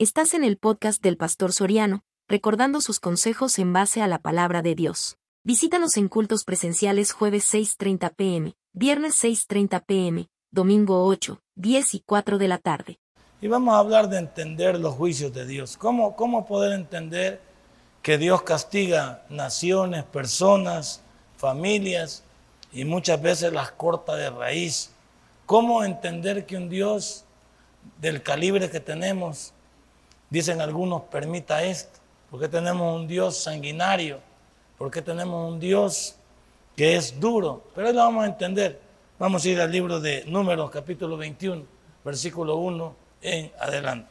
Estás en el podcast del Pastor Soriano, recordando sus consejos en base a la palabra de Dios. Visítanos en cultos presenciales jueves 6.30 pm, viernes 6.30 pm, domingo 8, 10 y 4 de la tarde. Y vamos a hablar de entender los juicios de Dios. ¿Cómo, cómo poder entender que Dios castiga naciones, personas, familias y muchas veces las corta de raíz? ¿Cómo entender que un Dios del calibre que tenemos Dicen algunos, permita esto. porque tenemos un Dios sanguinario? porque tenemos un Dios que es duro? Pero ahí lo vamos a entender. Vamos a ir al libro de Números, capítulo 21, versículo 1 en adelante.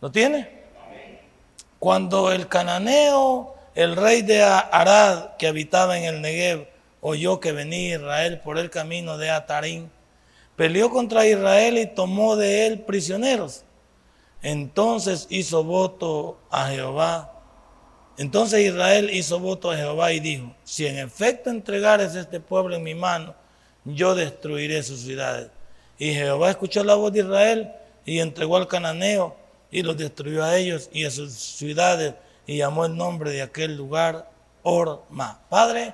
¿Lo tiene? Cuando el cananeo, el rey de Arad, que habitaba en el Negev, oyó que venía Israel por el camino de Atarín, peleó contra Israel y tomó de él prisioneros entonces hizo voto a Jehová. Entonces Israel hizo voto a Jehová y dijo, si en efecto entregares este pueblo en mi mano, yo destruiré sus ciudades. Y Jehová escuchó la voz de Israel y entregó al cananeo y los destruyó a ellos y a sus ciudades y llamó el nombre de aquel lugar Orma. Padre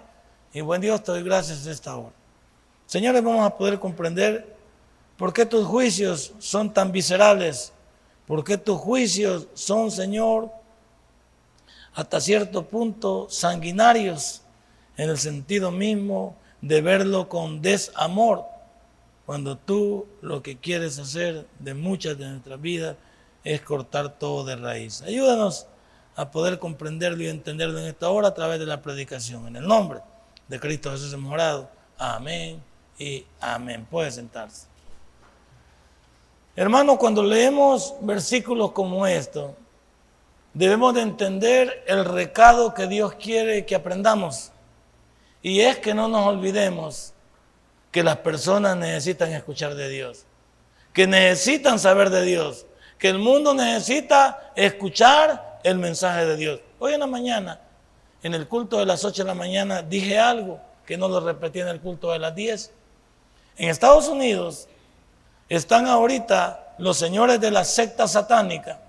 y buen Dios, te doy gracias esta hora. Señores, vamos a poder comprender por qué tus juicios son tan viscerales porque tus juicios son, Señor, hasta cierto punto sanguinarios, en el sentido mismo de verlo con desamor, cuando tú lo que quieres hacer de muchas de nuestras vidas es cortar todo de raíz. Ayúdanos a poder comprenderlo y entenderlo en esta hora a través de la predicación. En el nombre de Cristo Jesús hemos orado. Amén y amén. Puede sentarse. Hermano, cuando leemos versículos como estos, debemos de entender el recado que Dios quiere que aprendamos. Y es que no nos olvidemos que las personas necesitan escuchar de Dios, que necesitan saber de Dios, que el mundo necesita escuchar el mensaje de Dios. Hoy en la mañana, en el culto de las 8 de la mañana, dije algo que no lo repetí en el culto de las 10. En Estados Unidos, están ahorita los señores de la secta satánica,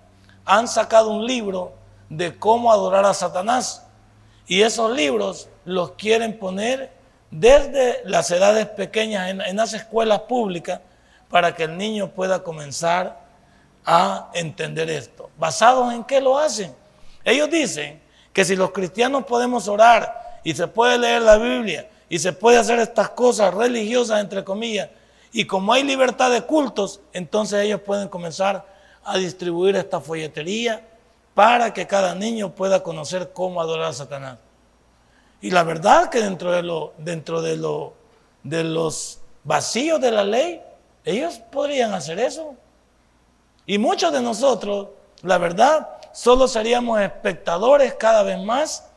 han sacado un libro de cómo adorar a Satanás. Y esos libros los quieren poner desde las edades pequeñas en, las escuelas públicas para que el niño pueda comenzar a entender esto. ¿Basados en qué lo hacen? Ellos dicen que si los cristianos podemos orar y se puede leer la Biblia y se puede hacer estas cosas religiosas, entre comillas, y como hay libertad de cultos, entonces ellos pueden comenzar a distribuir esta folletería para que cada niño pueda conocer cómo adorar a Satanás. Y la verdad que dentro de, lo, dentro de, de los vacíos de la ley, ellos podrían hacer eso. Y muchos de nosotros, la verdad, solo seríamos espectadores cada vez más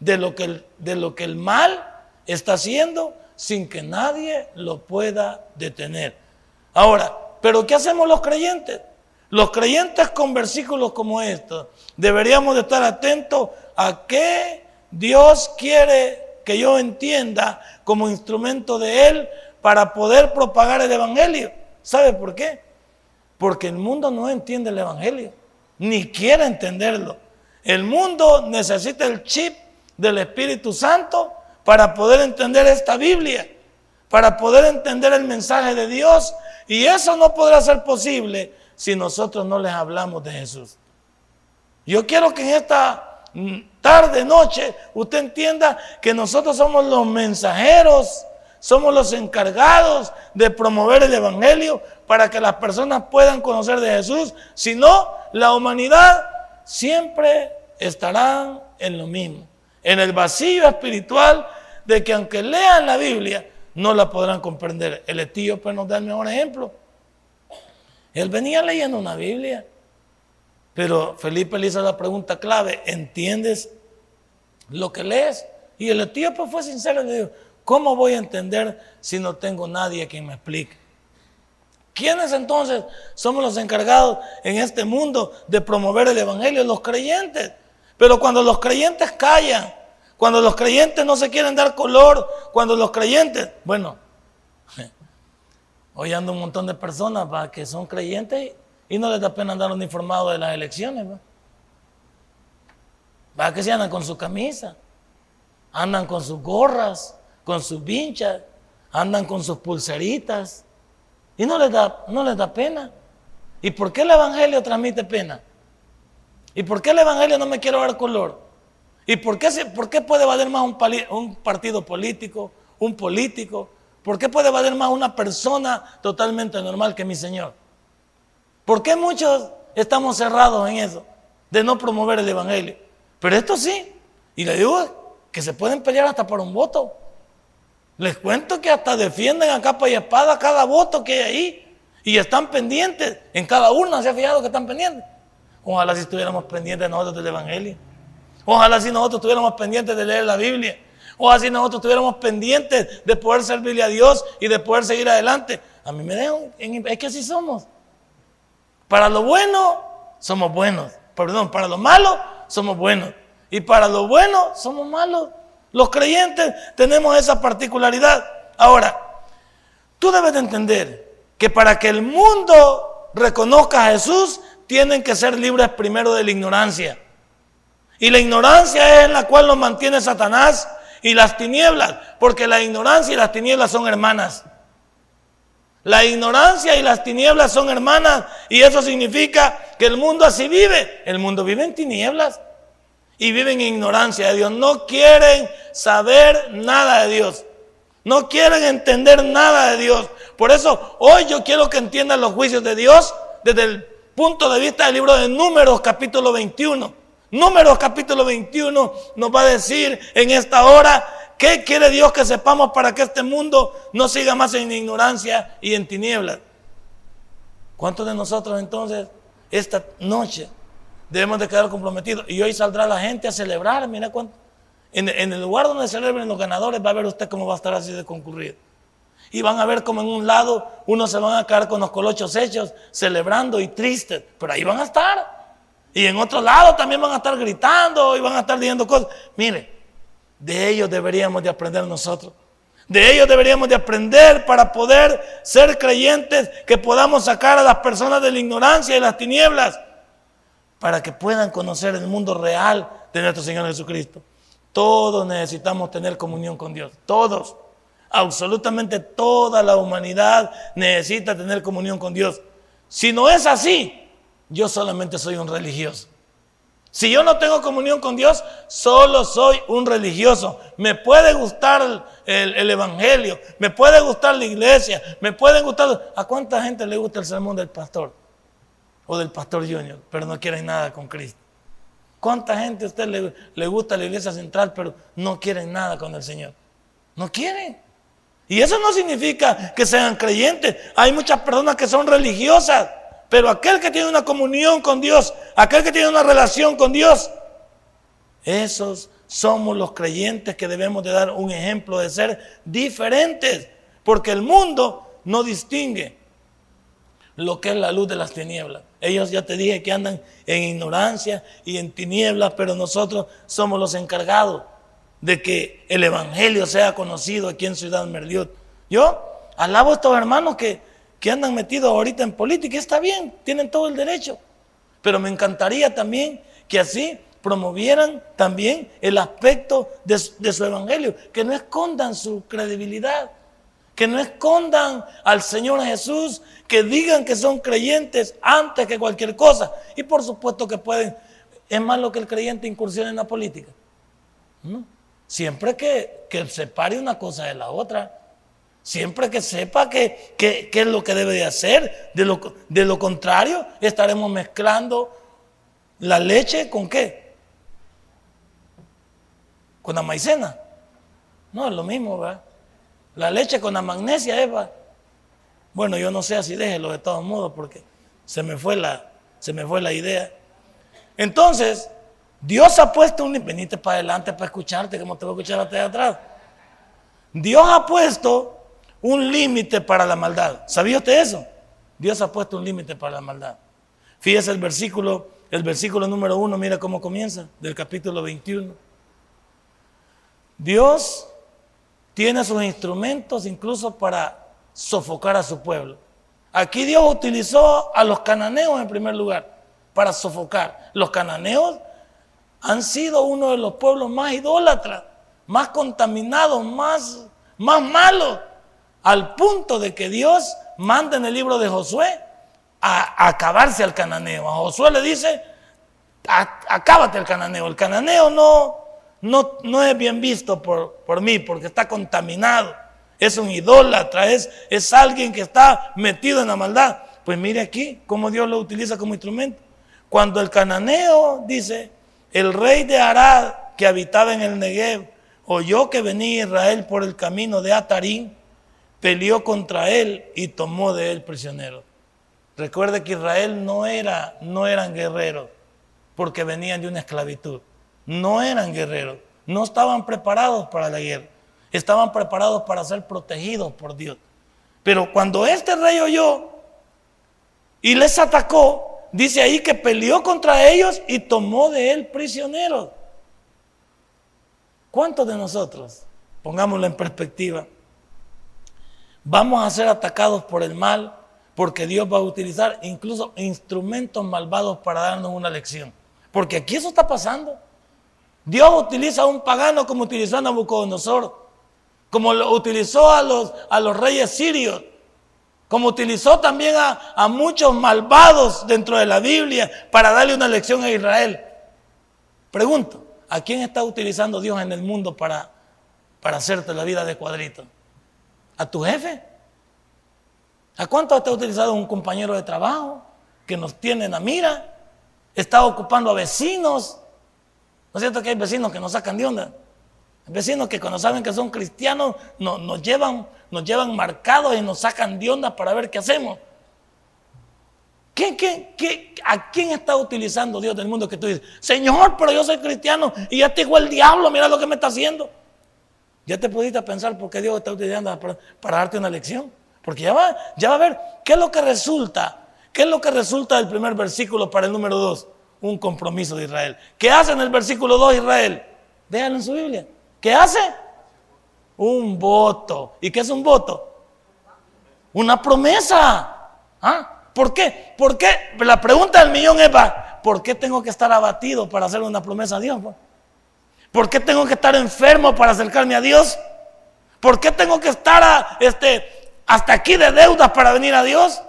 de lo que de lo que el mal está haciendo sin que nadie lo pueda detener. Ahora, ¿pero qué hacemos los creyentes? Los creyentes con versículos como estos deberíamos de estar atentos a qué Dios quiere que yo entienda como instrumento de Él para poder propagar el Evangelio. ¿Sabe por qué? Porque el mundo no entiende el Evangelio, ni quiere entenderlo. El mundo necesita el chip del Espíritu Santo para poder entender esta Biblia, para poder entender el mensaje de Dios. Y eso no podrá ser posible si nosotros no les hablamos de Jesús. Yo quiero que en esta tarde, noche, usted entienda que nosotros somos los mensajeros, somos los encargados de promover el Evangelio para que las personas puedan conocer de Jesús. Si no, la humanidad siempre estará en lo mismo, en el vacío espiritual de que aunque lean la Biblia, no la podrán comprender. El etíope nos da el mejor ejemplo. Él venía leyendo una Biblia, pero Felipe le hizo la pregunta clave, ¿entiendes lo que lees? Y el etíope fue sincero y le dijo, ¿cómo voy a entender si no tengo nadie quien me explique? ¿Quiénes entonces somos los encargados en este mundo de promover el Evangelio? Los creyentes. Pero cuando los creyentes callan, cuando los creyentes no se quieren dar color, cuando los creyentes, bueno, hoy ando un montón de personas que son creyentes y no les da pena andar uniformados de las elecciones. ¿va? ¿Va que se andan con su camisa? Andan con sus gorras, con sus vinchas, andan con sus pulseritas y no les da, no les da pena. ¿Y por qué el Evangelio transmite pena? ¿Y por qué el Evangelio no me quiere ver color? ¿Y por qué, por qué puede valer más un, un partido político, un político? ¿Por qué puede valer más una persona totalmente normal que mi Señor? ¿Por qué muchos estamos cerrados en eso, de no promover el Evangelio? Pero esto sí, y le digo que se pueden pelear hasta por un voto. Les cuento que hasta defienden a capa y espada cada voto que hay ahí. Y están pendientes. En cada urna se ha fijado que están pendientes. Ojalá si estuviéramos pendientes nosotros del Evangelio. Ojalá si nosotros estuviéramos pendientes de leer la Biblia. Ojalá si nosotros estuviéramos pendientes de poder servirle a Dios y de poder seguir adelante. A mí me dejan, es que así somos. Para lo bueno, somos buenos. Perdón, para lo malo, somos buenos. Y para lo bueno, somos malos. Los creyentes tenemos esa particularidad. Ahora, tú debes de entender que para que el mundo reconozca a Jesús, tienen que ser libres primero de la ignorancia. Y la ignorancia es la cual nos mantiene Satanás y las tinieblas, porque la ignorancia y las tinieblas son hermanas. La ignorancia y las tinieblas son hermanas y eso significa que el mundo así vive. El mundo vive en tinieblas y viven en ignorancia de Dios. No quieren saber nada de Dios. No quieren entender nada de Dios. Por eso hoy yo quiero que entiendan los juicios de Dios desde el punto de vista del libro de Números capítulo 21. Números capítulo 21 nos va a decir en esta hora qué quiere Dios que sepamos para que este mundo no siga más en ignorancia y en tinieblas. ¿Cuántos de nosotros entonces esta noche debemos de quedar comprometidos. Y hoy saldrá la gente a celebrar, mira cuánto. En, el lugar donde celebren los ganadores va a ver usted cómo va a estar así de concurrido. Y van a ver como en un lado unos se van a quedar con los colochos hechos, celebrando y tristes, pero ahí van a estar. Y en otro lado también van a estar gritando y van a estar diciendo cosas. Mire, de ellos deberíamos de aprender nosotros. De ellos deberíamos de aprender para poder ser creyentes que podamos sacar a las personas de la ignorancia y las tinieblas para que puedan conocer el mundo real de nuestro Señor Jesucristo. Todos necesitamos tener comunión con Dios. Todos. Absolutamente toda la humanidad necesita tener comunión con Dios. Si no es así, yo solamente soy un religioso. Si yo no tengo comunión con Dios, solo soy un religioso. Me puede gustar el, el, Evangelio, me puede gustar la iglesia, me puede gustar... ¿A cuánta gente le gusta el sermón del pastor? o del pastor Junior, pero no quieren nada con Cristo. ¿Cuánta gente a usted le, le, gusta la iglesia central, pero no quieren nada con el Señor? No quieren. Y eso no significa que sean creyentes. Hay muchas personas que son religiosas, pero aquel que tiene una comunión con Dios, aquel que tiene una relación con Dios, esos somos los creyentes que debemos de dar un ejemplo de ser diferentes, porque el mundo no distingue lo que es la luz de las tinieblas. Ellos ya te dije que andan en ignorancia y en tinieblas, pero nosotros somos los encargados de que el Evangelio sea conocido aquí en Ciudad Merliot. Yo alabo a estos hermanos que, que andan metidos ahorita en política, está bien, tienen todo el derecho, pero me encantaría también que así promovieran también el aspecto de, su Evangelio, que no escondan su credibilidad que no escondan al Señor Jesús, que digan que son creyentes antes que cualquier cosa. Y por supuesto que pueden, es más lo que el creyente incursione en la política. Siempre que, que separe una cosa de la otra. Siempre que sepa qué que, es lo que debe de hacer. De lo, de lo contrario, estaremos mezclando la leche con qué? Con la maicena. No, es lo mismo, ¿verdad? La leche con la magnesia, Eva. Bueno, yo no sé si déjelo de todos modos porque se me fue la, se me fue la idea. Entonces, Dios ha puesto un venite para adelante para escucharte, como te voy a escuchar hasta atrás. Dios ha puesto un límite para la maldad. ¿Sabía usted eso? Dios ha puesto un límite para la maldad. Fíjese el versículo, el versículo número uno, mira cómo comienza, del capítulo 21. Dios tiene sus instrumentos incluso para sofocar a su pueblo. Aquí Dios utilizó a los cananeos en primer lugar para sofocar. Los cananeos han sido uno de los pueblos más idólatras, más contaminados, más, más malos, al punto de que Dios manda en el libro de Josué a, acabarse al cananeo. A Josué le dice, acábate al cananeo. El cananeo no, no, no es bien visto por, por mí porque está contaminado. Es un idólatra, es, es alguien que está metido en la maldad. Pues mire aquí cómo Dios lo utiliza como instrumento. Cuando el cananeo dice, el rey de Arad que habitaba en el Negev oyó que venía Israel por el camino de Atarín, peleó contra él y tomó de él prisionero. Recuerde que Israel no, era, no eran guerreros porque venían de una esclavitud. No eran guerreros, no estaban preparados para la guerra, estaban preparados para ser protegidos por Dios. Pero cuando este rey oyó y les atacó, dice ahí que peleó contra ellos y tomó de él prisioneros. ¿Cuántos de nosotros, pongámoslo en perspectiva, vamos a ser atacados por el mal porque Dios va a utilizar incluso instrumentos malvados para darnos una lección. Porque aquí eso está pasando. Dios utiliza a un pagano como utilizó a Nabucodonosor, como lo utilizó a los, a los reyes sirios, como utilizó también a, a muchos malvados dentro de la Biblia para darle una lección a Israel. Pregunto, ¿a quién está utilizando Dios en el mundo para, para hacerte la vida de cuadrito? ¿A tu jefe? ¿A cuánto está utilizado un compañero de trabajo que nos tiene en la mira? Está ocupando a vecinos. ¿No es cierto que hay vecinos que nos sacan de onda? Vecinos que cuando saben que son cristianos nos, llevan, nos llevan marcados y nos sacan de onda para ver qué hacemos. a quién está utilizando Dios del mundo que tú dices, Señor, pero yo soy cristiano y ya te dijo el diablo, mira lo que me está haciendo? Ya te pudiste pensar por qué Dios está utilizando para darte una lección. Porque ya va, ya va a ver qué es lo que resulta. ¿Qué es lo que resulta del primer versículo para el número 2? Un compromiso de Israel. ¿Qué hace en el versículo 2 Israel? Déjalo en su Biblia. ¿Qué hace? Un voto. ¿Y qué es un voto? Una promesa. ¿Ah? ¿Por qué? ¿Por qué? La pregunta del millón es, ¿por qué tengo que estar abatido para hacer una promesa a Dios? ¿Por qué tengo que estar enfermo para acercarme a Dios? ¿Por qué tengo que estar este, hasta aquí de deudas para venir a Dios?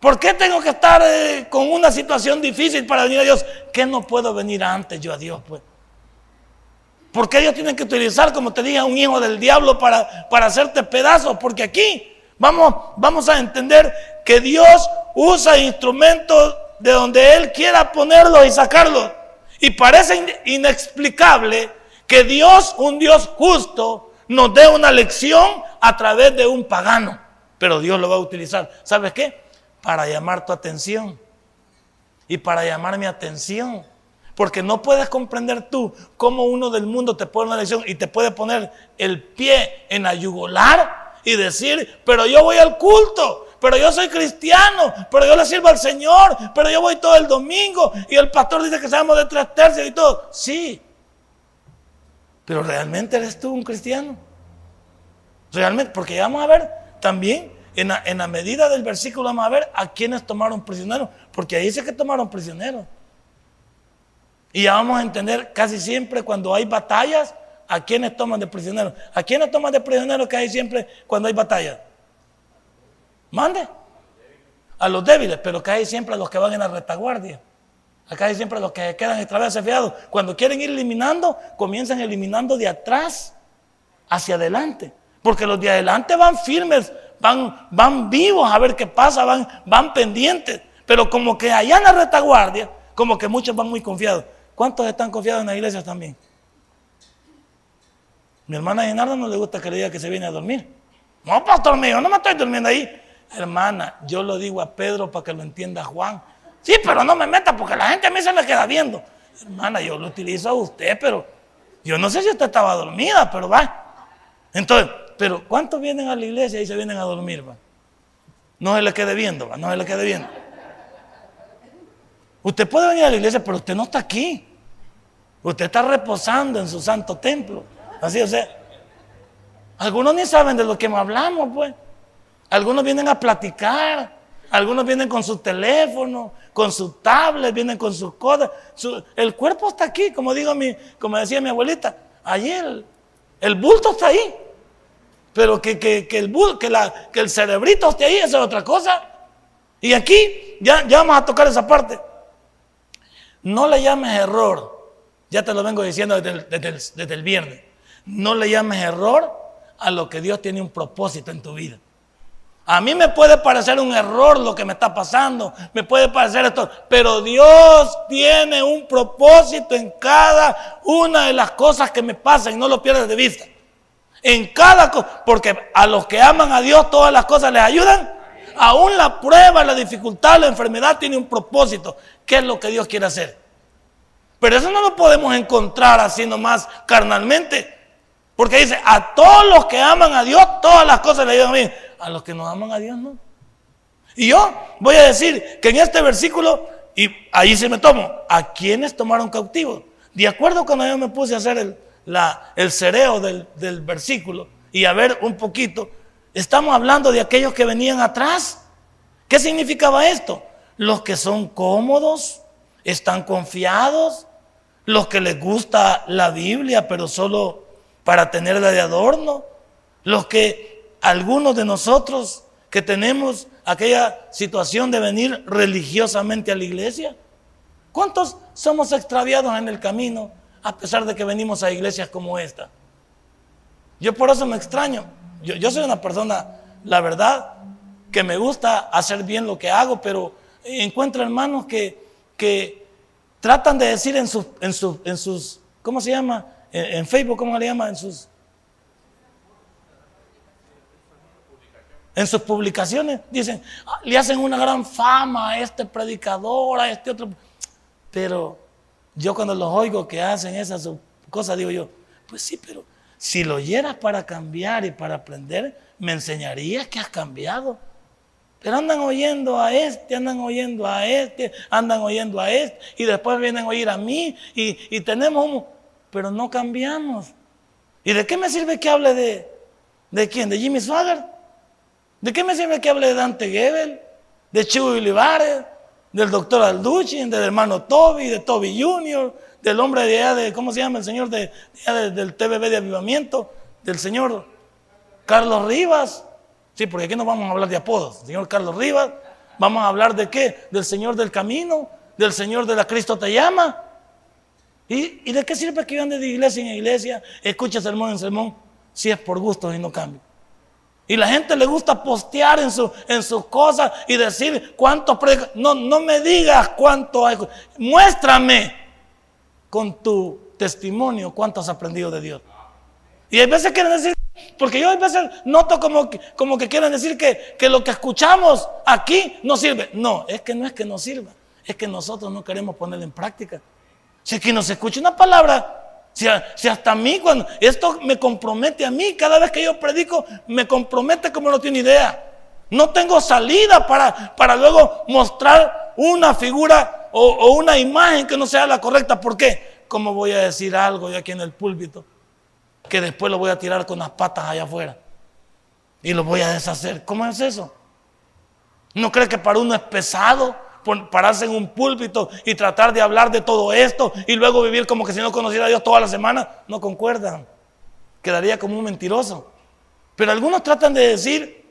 ¿Por qué tengo que estar eh, con una situación difícil para venir a Dios? ¿Qué no puedo venir antes yo a Dios? Pues? ¿Por qué ellos tienen que utilizar, como te dije, un hijo del diablo para, para hacerte pedazos? Porque aquí vamos, vamos a entender que Dios usa instrumentos de donde Él quiera ponerlos y sacarlos. Y parece inexplicable que Dios, un Dios justo, nos dé una lección a través de un pagano pero Dios lo va a utilizar. ¿Sabes qué? Para llamar tu atención y para llamar mi atención. Porque no puedes comprender tú cómo uno del mundo te pone una lección y te puede poner el pie en la y decir, pero yo voy al culto, pero yo soy cristiano, pero yo le sirvo al Señor, pero yo voy todo el domingo y el pastor dice que seamos de tres tercios y todo. Sí, pero realmente eres tú un cristiano. Realmente, porque vamos a ver también en la, medida del versículo vamos a ver a quienes tomaron prisioneros, porque ahí dice que tomaron prisioneros. Y ya vamos a entender casi siempre cuando hay batallas, a quienes toman de prisioneros. ¿A quienes toman de prisioneros que hay siempre cuando hay batallas? Mande. A los débiles, pero hay siempre a los que van en la retaguardia. Acá hay siempre los que quedan extraviados. Cuando quieren ir eliminando, comienzan eliminando de atrás hacia adelante. Porque los de adelante van firmes van, van vivos a ver qué pasa, van, van pendientes. Pero como que allá en la retaguardia, como que muchos van muy confiados. ¿Cuántos están confiados en las iglesias también? Mi hermana Genardo no le gusta que le diga que se viene a dormir. No, pastor mío, no me estoy durmiendo ahí. Hermana, yo lo digo a Pedro para que lo entienda Juan. Sí, pero no me meta porque la gente a mí se me queda viendo. Hermana, yo lo utilizo a usted, pero yo no sé si usted estaba dormida, pero va. Entonces, pero ¿cuántos vienen a la iglesia y se vienen a dormir? Va? No se le quede viendo, va, no se le quede viendo. Usted puede venir a la iglesia, pero usted no está aquí. Usted está reposando en su santo templo. Así, o sea, algunos ni saben de lo que hablamos, pues. Algunos vienen a platicar. Algunos vienen con su teléfono, con su tablet, vienen con sus cosas. el cuerpo está aquí, como, digo mi, como decía mi abuelita. Ayer el, bulto está ahí. Pero que, que, el, que, la, que el cerebrito esté ahí, esa es otra cosa. Y aquí ya, ya vamos a tocar esa parte. No le llames error. Ya te lo vengo diciendo desde el viernes. No le llames error a lo que Dios tiene un propósito en tu vida. A mí me puede parecer un error lo que me está pasando, me puede parecer esto, pero Dios tiene un propósito en cada una de las cosas que me pasan y no lo pierdas de vista. En cada cosa, porque a los que aman a Dios todas las cosas les ayudan. Aún la prueba, la dificultad, la enfermedad tiene un propósito. ¿Qué es lo que Dios quiere hacer? Pero eso no lo podemos encontrar así nomás carnalmente. Porque dice, a todos los que aman a Dios, todas las cosas le ayudan bien a los que nos aman a Dios no. Y yo voy a decir que en este versículo, y ahí se me tomo, ¿a quiénes tomaron cautivos? De acuerdo cuando yo me puse a hacer el, el cereo del, del versículo y a ver un poquito, estamos hablando de aquellos que venían atrás. ¿Qué significaba esto? Los que son cómodos, están confiados, los que les gusta la Biblia, pero solo para tenerla de adorno, los que algunos de nosotros que tenemos aquella situación de venir religiosamente a la iglesia? ¿Cuántos somos extraviados en el camino a pesar de que venimos a iglesias como esta? Yo por eso me extraño. Yo, soy una persona, la verdad, que me gusta hacer bien lo que hago, pero encuentro hermanos que, que tratan de decir en sus, en, en sus, ¿cómo se llama? En, Facebook, ¿cómo le llama? En sus En sus publicaciones dicen, ah, le hacen una gran fama a este predicador, a este otro. Pero yo cuando los oigo que hacen esas cosas, digo yo, pues sí, pero si lo oyeras para cambiar y para aprender, me enseñarías que has cambiado. Pero andan oyendo a este, andan oyendo a este, andan oyendo a este, y después vienen a oír a mí, y, y tenemos un... Pero no cambiamos. ¿Y de qué me sirve que hable de, de quién? ¿De Jimmy Swagger? ¿De qué me sirve que hable de Dante Gebel, de Chivo Olivares, del doctor Alduchin, del hermano Toby, de Toby Jr., del hombre de allá de, ¿cómo se llama? El señor de, del TVB de Avivamiento, del señor Carlos Rivas. Sí, porque aquí no vamos a hablar de apodos. señor Carlos Rivas. Vamos a hablar de qué? Del Señor del Camino, del Señor de la Cristo te llama. ¿Y, de qué sirve que yo ande de iglesia en iglesia, escuche sermón en sermón, si es por gusto y no cambio? Y la gente le gusta postear en, su, en sus cosas y decir cuántos No, no me digas cuánto hay. Muéstrame con tu testimonio cuánto has aprendido de Dios. Y hay veces quieren decir, porque yo a veces noto como que, como que quieren decir que, que lo que escuchamos aquí no sirve. No, es que no es que no sirva, es que nosotros no queremos ponerlo en práctica. Si aquí nos escucha una palabra, si, hasta a mí, cuando esto me compromete a mí, cada vez que yo predico, me compromete como no tiene idea. No tengo salida para, para luego mostrar una figura o, una imagen que no sea la correcta. ¿Por qué? ¿Cómo voy a decir algo yo aquí en el púlpito? Que después lo voy a tirar con las patas allá afuera. Y lo voy a deshacer. ¿Cómo es eso? ¿No cree que para uno es pesado? Pararse en un púlpito y tratar de hablar de todo esto y luego vivir como que si no conociera a Dios toda la semana, no concuerdan. Quedaría como un mentiroso. Pero algunos tratan de decir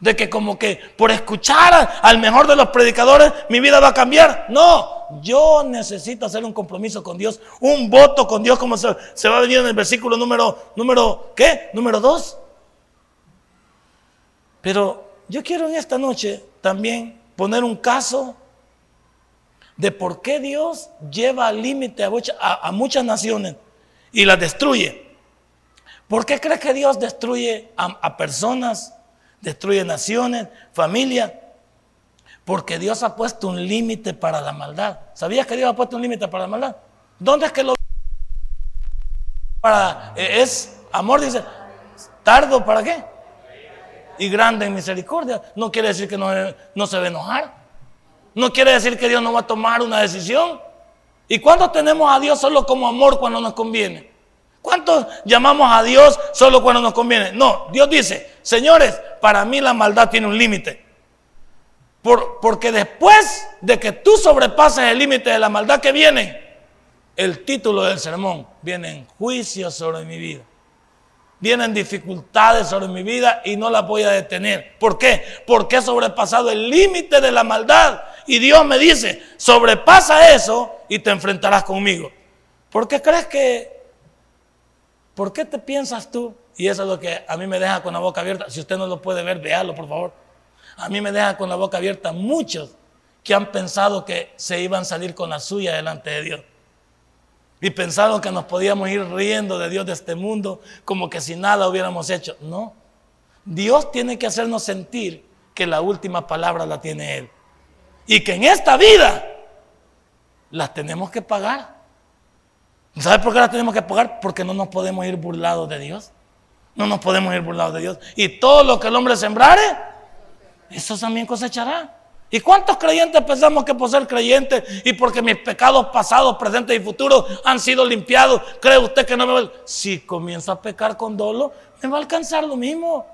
de que como que por escuchar al mejor de los predicadores mi vida va a cambiar. No, yo necesito hacer un compromiso con Dios, un voto con Dios como se, se va a venir en el versículo número, número, ¿qué? Número dos. Pero yo quiero en esta noche también poner un caso de por qué Dios lleva límite a, muchas naciones y las destruye. ¿Por qué crees que Dios destruye a, personas, destruye naciones, familias? Porque Dios ha puesto un límite para la maldad. ¿Sabías que Dios ha puesto un límite para la maldad? ¿Dónde es que lo para eh, es amor dice tardo para qué? Y grande en misericordia. No quiere decir que no, no se va a enojar. No quiere decir que Dios no va a tomar una decisión. ¿Y cuántos tenemos a Dios solo como amor cuando nos conviene? ¿Cuántos llamamos a Dios solo cuando nos conviene? No, Dios dice, señores, para mí la maldad tiene un límite. Por, porque después de que tú sobrepases el límite de la maldad que viene, el título del sermón viene en juicio sobre mi vida. Vienen dificultades sobre mi vida y no la voy a detener. ¿Por qué? Porque he sobrepasado el límite de la maldad. Y Dios me dice, sobrepasa eso y te enfrentarás conmigo. ¿Por qué crees que... ¿Por qué te piensas tú? Y eso es lo que a mí me deja con la boca abierta. Si usted no lo puede ver, véalo, por favor. A mí me deja con la boca abierta muchos que han pensado que se iban a salir con la suya delante de Dios. Y pensaron que nos podíamos ir riendo de Dios de este mundo como que si nada hubiéramos hecho. No. Dios tiene que hacernos sentir que la última palabra la tiene Él. Y que en esta vida las tenemos que pagar. ¿Sabe por qué las tenemos que pagar? Porque no nos podemos ir burlados de Dios. No nos podemos ir burlados de Dios. Y todo lo que el hombre sembrare, eso también cosechará. ¿Y cuántos creyentes pensamos que por ser creyentes y porque mis pecados pasados, presentes y futuros han sido limpiados, cree usted que no me va a... Si comienzo a pecar con dolo, me va a alcanzar lo mismo.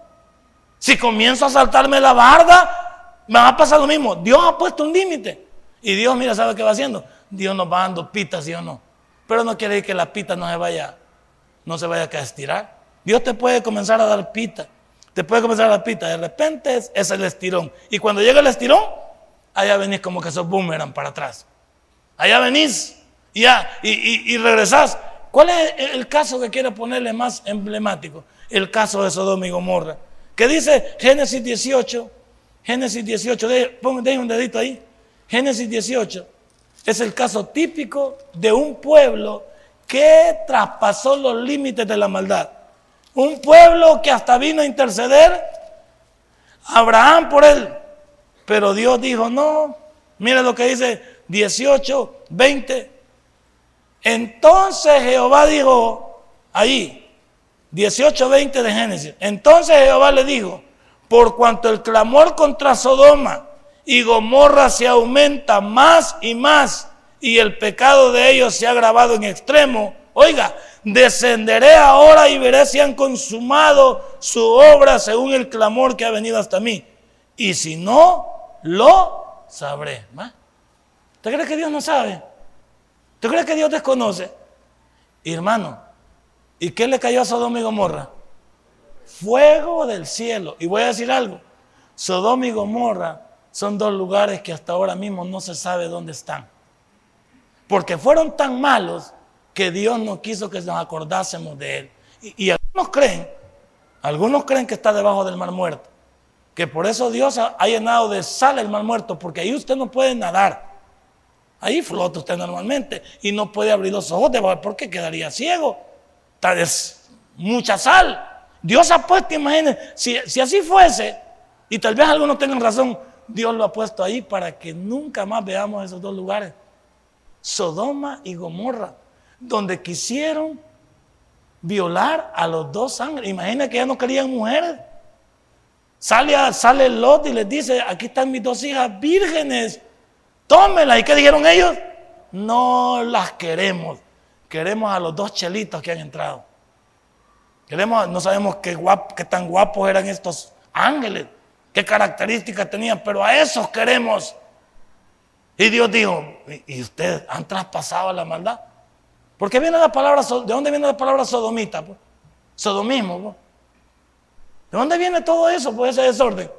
Si comienzo a saltarme la barda, me va a pasar lo mismo. Dios ha puesto un límite. Y Dios, mira, ¿sabe qué va haciendo? Dios nos va dando pitas, ¿sí o no? Pero no quiere decir que la pita no se vaya, no se vaya a estirar. Dios te puede comenzar a dar pita. Te puede comenzar a dar pita. De repente es el estirón. Y cuando llega el estirón, allá venís como que sos boomerang para atrás. Allá venís y, ya, y, regresás. ¿Cuál es el caso que quiere ponerle más emblemático? El caso de Sodoma y Gomorra. Que dice Génesis 18, Génesis 18, de, un dedito ahí. Génesis 18 es el caso típico de un pueblo que traspasó los límites de la maldad. Un pueblo que hasta vino a interceder Abraham por él. Pero Dios dijo, no, mire lo que dice 18, 20. Entonces Jehová dijo, ahí, 18, 20 de Génesis. Entonces Jehová le dijo, por cuanto el clamor contra Sodoma y Gomorra se aumenta más y más y el pecado de ellos se ha agravado en extremo, oiga, descenderé ahora y veré si han consumado su obra según el clamor que ha venido hasta mí. Y si no, lo sabré. ¿Usted cree que Dios no sabe? ¿Usted cree que Dios desconoce? Hermano, ¿y qué le cayó a Sodoma y Gomorra? Fuego del cielo. Y voy a decir algo. Sodoma y Gomorra son dos lugares que hasta ahora mismo no se sabe dónde están. Porque fueron tan malos que Dios no quiso que nos acordásemos de él. Y algunos creen, algunos creen que está debajo del mar muerto. Que por eso Dios ha llenado de sal el mar muerto, porque ahí usted no puede nadar. Ahí flota usted normalmente y no puede abrir los ojos de porque quedaría ciego. Tal es mucha sal. Dios ha puesto, imagínense, si, si así fuese, y tal vez algunos tengan razón, Dios lo ha puesto ahí para que nunca más veamos esos dos lugares. Sodoma y Gomorra, donde quisieron violar a los dos ángeles. Imagina que ya no querían mujeres. Sale, sale Lot y les dice, aquí están mis dos hijas vírgenes, tómelas. ¿Y qué dijeron ellos? No las queremos, queremos a los dos chelitos que han entrado. Queremos, no sabemos qué, qué tan guapos eran estos ángeles, qué características tenían, pero a esos queremos. Y Dios dijo, ¿y ustedes han traspasado la maldad? ¿Por qué viene la palabra, de dónde viene la palabra sodomita? Pues? Sodomismo. Pues. ¿De dónde viene todo eso? Pues ese desorden.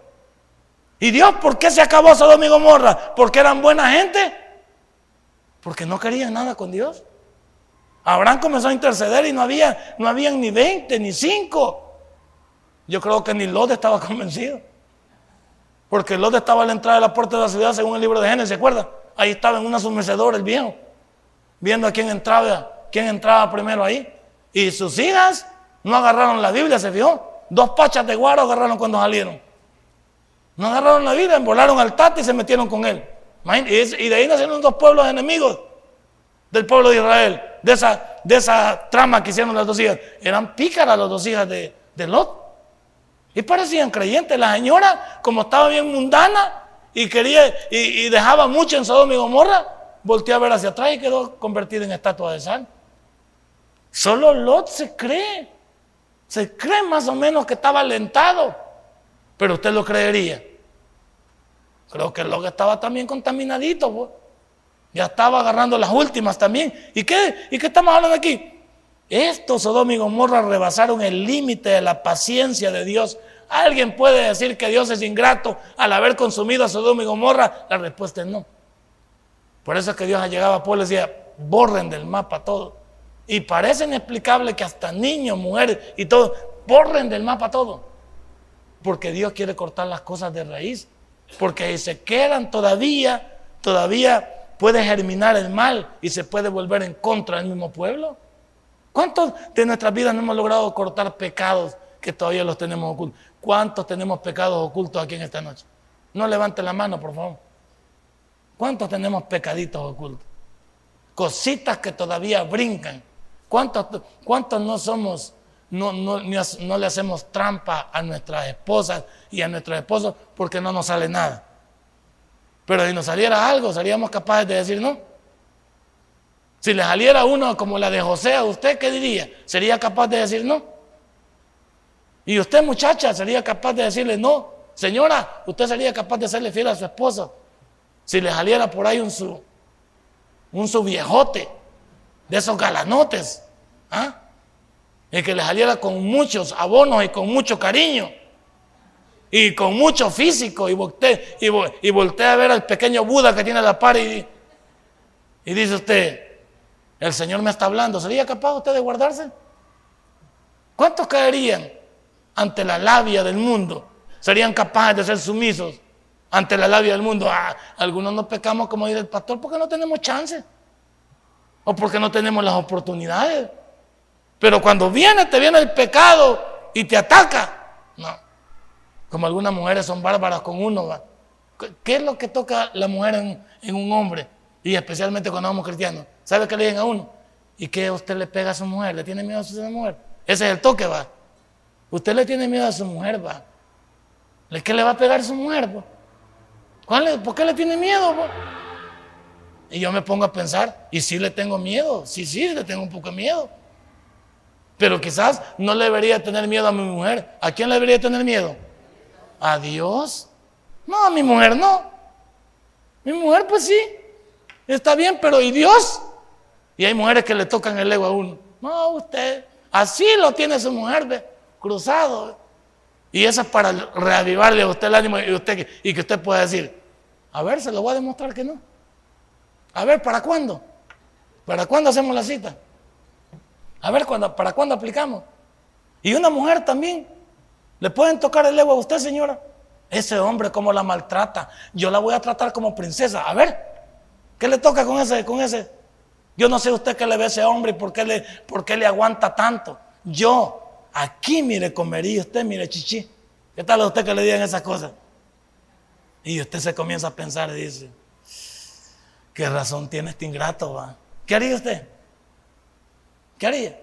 ¿Y Dios por qué se acabó Sodoma y Gomorra? ¿Porque eran buena gente? Porque no querían nada con Dios. Abraham comenzó a interceder y no había, no habían ni 20 ni 5. Yo creo que ni Lot estaba convencido. Porque Lot estaba a la entrada de la puerta de la ciudad según el libro de Génesis, ¿se acuerda? Ahí estaba en una sumecedora el viejo, viendo a quién entraba, quién entraba primero ahí. Y sus hijas no agarraron la Biblia, se fijó. Dos pachas de guaro agarraron cuando salieron. No agarraron la vida, volaron al tate y se metieron con él. Y de ahí nacieron dos pueblos enemigos del pueblo de Israel. De esa, de esa trama que hicieron las dos hijas. Eran pícaras las dos hijas de, Lot. Y parecían creyentes. La señora, como estaba bien mundana y quería y, dejaba mucho en Sodoma y Gomorra, volteó a ver hacia atrás y quedó convertida en estatua de sal. Solo Lot se cree. Se cree más o menos que estaba alentado, pero usted lo creería. Creo que lo que estaba también contaminadito, pues. Ya estaba agarrando las últimas también. ¿Y qué? ¿Y qué estamos hablando aquí? Estos Sodoma y Gomorra rebasaron el límite de la paciencia de Dios. ¿Alguien puede decir que Dios es ingrato al haber consumido a Sodoma y Gomorra? La respuesta es no. Por eso es que Dios llegaba a pueblo y decía, borren del mapa todo. Y parece inexplicable que hasta niños, mujeres y todo, borren del mapa todo. Porque Dios quiere cortar las cosas de raíz. Porque si se quedan todavía, todavía puede germinar el mal y se puede volver en contra del mismo pueblo. ¿Cuántos de nuestras vidas no hemos logrado cortar pecados que todavía los tenemos ocultos? ¿Cuántos tenemos pecados ocultos aquí en esta noche? No levante la mano, por favor. ¿Cuántos tenemos pecaditos ocultos? Cositas que todavía brincan. ¿Cuántos, no somos, no, le hacemos trampa a nuestras esposas y a nuestros esposos porque no nos sale nada? Pero si nos saliera algo, seríamos capaces de decir no. Si le saliera uno como la de José usted, ¿qué diría? ¿Sería capaz de decir no? Y usted, muchacha, sería capaz de decirle no. Señora, usted sería capaz de serle fiel a su esposo. Si le saliera por ahí un su, un su viejote, de esos galanotes, ¿ah? Y que le saliera con muchos abonos y con mucho cariño. Y con mucho físico. Y voltee, y, voltea a ver al pequeño Buda que tiene la par y, y dice usted, el Señor me está hablando. ¿Sería capaz usted de guardarse? ¿Cuántos caerían ante la labia del mundo? ¿Serían capaces de ser sumisos ante la labia del mundo? Ah, algunos no pecamos como dice el pastor porque no tenemos chance. O porque no tenemos las oportunidades. Pero cuando viene, te viene el pecado y te ataca. No. Como algunas mujeres son bárbaras con uno. ¿Qué es lo que toca la mujer en, un hombre? Y especialmente cuando somos cristianos. ¿Sabe qué le dicen a uno? ¿Y qué usted le pega a su mujer? ¿Le tiene miedo a su mujer? Ese es el toque, va. Usted le tiene miedo a su mujer, va. ¿Qué le va a pegar a su mujer? ¿Por qué le tiene miedo? Y yo me pongo a pensar, y sí le tengo miedo, sí, sí, le tengo un poco de miedo. Pero quizás no le debería tener miedo a mi mujer. ¿A quién le debería tener miedo? ¿A Dios? No, a mi mujer no. Mi mujer pues sí. Está bien, pero ¿y Dios? Y hay mujeres que le tocan el ego a uno. No, usted, así lo tiene su mujer, cruzado. Y eso es para reavivarle a usted el ánimo usted, y que usted pueda decir, a ver, se lo voy a demostrar que no. A ver, ¿para cuándo? ¿Para cuándo hacemos la cita? A ver, ¿para cuándo aplicamos? Y una mujer también. ¿Le pueden tocar el ego a usted, señora? Ese hombre, ¿cómo la maltrata? Yo la voy a tratar como princesa. A ver, ¿qué le toca con ese, con ese yo no sé usted qué le ve a ese hombre y por qué le, por qué le aguanta tanto. Yo, aquí, mire, comería usted, mire, chichi. ¿Qué tal a usted que le digan esas cosas? Y usted se comienza a pensar y dice, ¿qué razón tiene este ingrato? Va? ¿Qué haría usted? ¿Qué haría?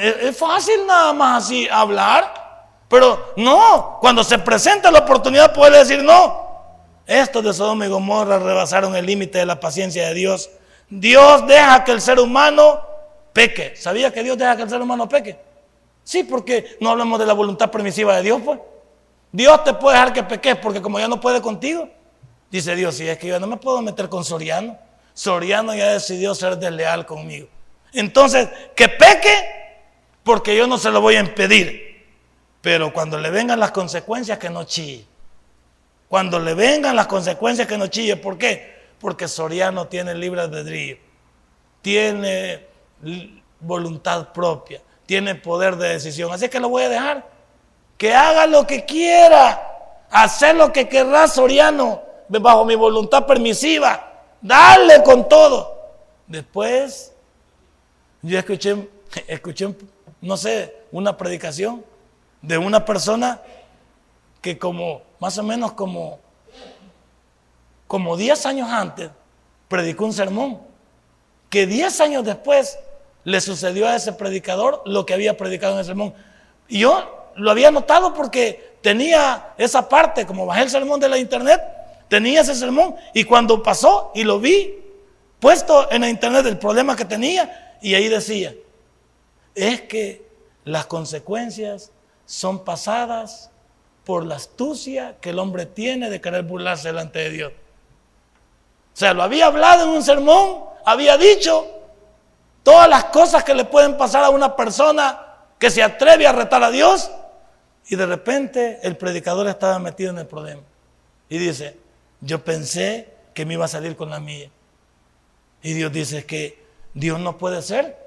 es, fácil nada más así hablar, pero no, cuando se presenta la oportunidad puede decir no. Estos de Sodoma y Gomorra rebasaron el límite de la paciencia de Dios Dios deja que el ser humano peque. ¿Sabía que Dios deja que el ser humano peque? Sí, porque no hablamos de la voluntad permisiva de Dios, pues. Dios te puede dejar que peques porque como ya no puede contigo, dice Dios, si es que yo no me puedo meter con Soriano. Soriano ya decidió ser desleal conmigo. Entonces, que peque porque yo no se lo voy a impedir. Pero cuando le vengan las consecuencias, que no chille. Cuando le vengan las consecuencias, que no chille. ¿Por qué? porque Soriano tiene libre albedrío, tiene voluntad propia, tiene poder de decisión. Así que lo voy a dejar. Que haga lo que quiera, hacer lo que querrá Soriano, bajo mi voluntad permisiva. Dale con todo. Después, yo escuché, escuché, no sé, una predicación de una persona que como, más o menos como como 10 años antes, predicó un sermón, que 10 años después le sucedió a ese predicador lo que había predicado en el sermón. Y yo lo había notado porque tenía esa parte, como bajé el sermón de la internet, tenía ese sermón y cuando pasó y lo vi puesto en la internet el problema que tenía y ahí decía, es que las consecuencias son pasadas por la astucia que el hombre tiene de querer burlarse delante de Dios. O sea, lo había hablado en un sermón, había dicho todas las cosas que le pueden pasar a una persona que se atreve a retar a Dios y de repente el predicador estaba metido en el problema. Y dice, yo pensé que me iba a salir con la mía. Y Dios dice que Dios no puede ser.